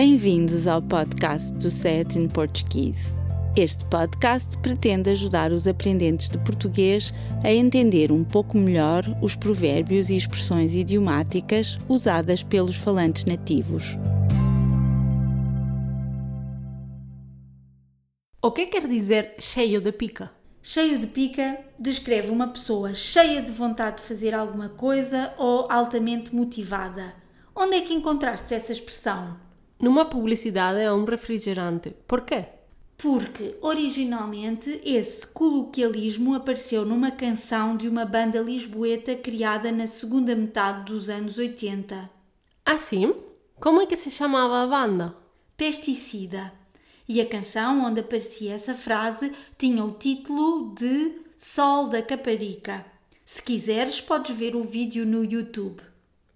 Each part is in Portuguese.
Bem-vindos ao podcast do Set in Portuguese. Este podcast pretende ajudar os aprendentes de português a entender um pouco melhor os provérbios e expressões idiomáticas usadas pelos falantes nativos. O que quer dizer cheio de pica? Cheio de pica descreve uma pessoa cheia de vontade de fazer alguma coisa ou altamente motivada. Onde é que encontraste essa expressão? Numa publicidade a um refrigerante. Por quê? Porque originalmente esse coloquialismo apareceu numa canção de uma banda lisboeta criada na segunda metade dos anos 80. Assim? Como é que se chamava a banda? Pesticida. E a canção onde aparecia essa frase tinha o título de Sol da Caparica. Se quiseres, podes ver o vídeo no YouTube.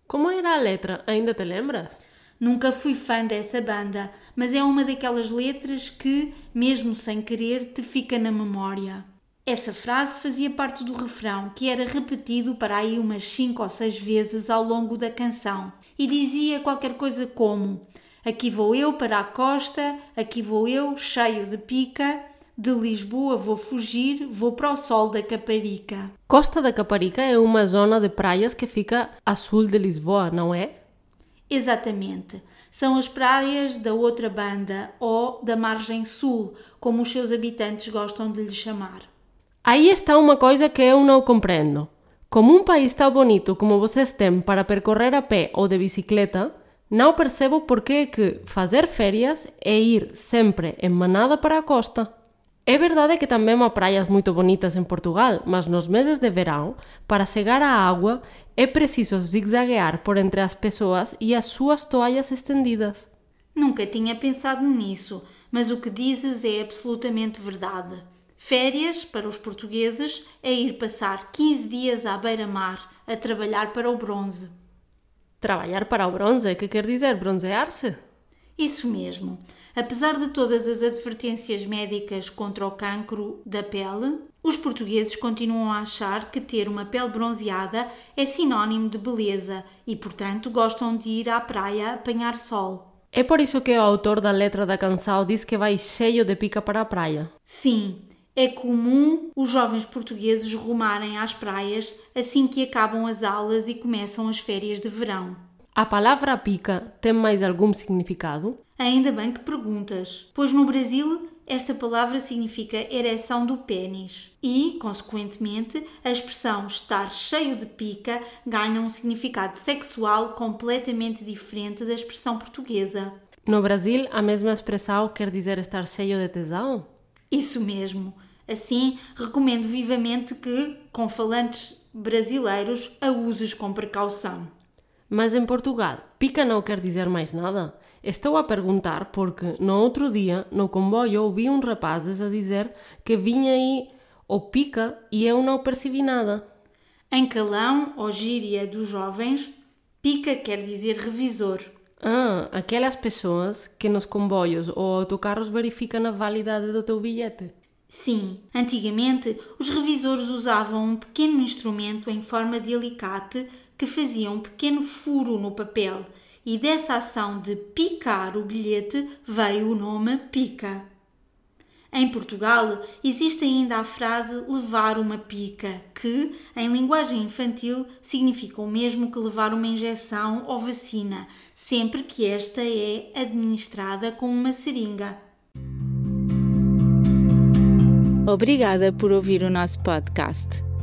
Como era a letra? Ainda te lembras? Nunca fui fã dessa banda, mas é uma daquelas letras que, mesmo sem querer, te fica na memória. Essa frase fazia parte do refrão, que era repetido para aí umas cinco ou seis vezes ao longo da canção, e dizia qualquer coisa como: Aqui vou eu para a costa, aqui vou eu, cheio de pica, de Lisboa vou fugir, vou para o sol da Caparica. Costa da Caparica é uma zona de praias que fica a sul de Lisboa, não é? Exatamente. São as praias da outra banda ou da margem sul, como os seus habitantes gostam de lhe chamar. Aí está uma coisa que eu não compreendo. Como um país tão bonito como vocês têm para percorrer a pé ou de bicicleta, não percebo por que fazer férias é ir sempre em manada para a costa. É verdade que também há praias muito bonitas em Portugal, mas nos meses de verão, para chegar à água, é preciso zigzaguear por entre as pessoas e as suas toalhas estendidas. Nunca tinha pensado nisso, mas o que dizes é absolutamente verdade. Férias, para os portugueses, é ir passar 15 dias à beira-mar a trabalhar para o bronze. Trabalhar para o bronze, que quer dizer bronzear-se? Isso mesmo. Apesar de todas as advertências médicas contra o cancro da pele, os portugueses continuam a achar que ter uma pele bronzeada é sinónimo de beleza e, portanto, gostam de ir à praia apanhar sol. É por isso que o autor da letra da canção diz que vai cheio de pica para a praia. Sim, é comum os jovens portugueses rumarem às praias assim que acabam as aulas e começam as férias de verão. A palavra pica tem mais algum significado? Ainda bem que perguntas, pois no Brasil esta palavra significa ereção do pênis e, consequentemente, a expressão estar cheio de pica ganha um significado sexual completamente diferente da expressão portuguesa. No Brasil, a mesma expressão quer dizer estar cheio de tesão? Isso mesmo. Assim, recomendo vivamente que, com falantes brasileiros, a uses com precaução. Mas em Portugal, pica não quer dizer mais nada. Estou a perguntar porque no outro dia, no comboio, ouvi uns rapazes a dizer que vinha aí o pica e eu não percebi nada. Em calão ou gíria dos jovens, pica quer dizer revisor. Ah, aquelas pessoas que nos comboios ou autocarros verificam a validade do teu bilhete. Sim, antigamente os revisores usavam um pequeno instrumento em forma de alicate que fazia um pequeno furo no papel e dessa ação de picar o bilhete veio o nome pica. Em Portugal existe ainda a frase levar uma pica, que, em linguagem infantil, significa o mesmo que levar uma injeção ou vacina, sempre que esta é administrada com uma seringa. Obrigada por ouvir o nosso podcast.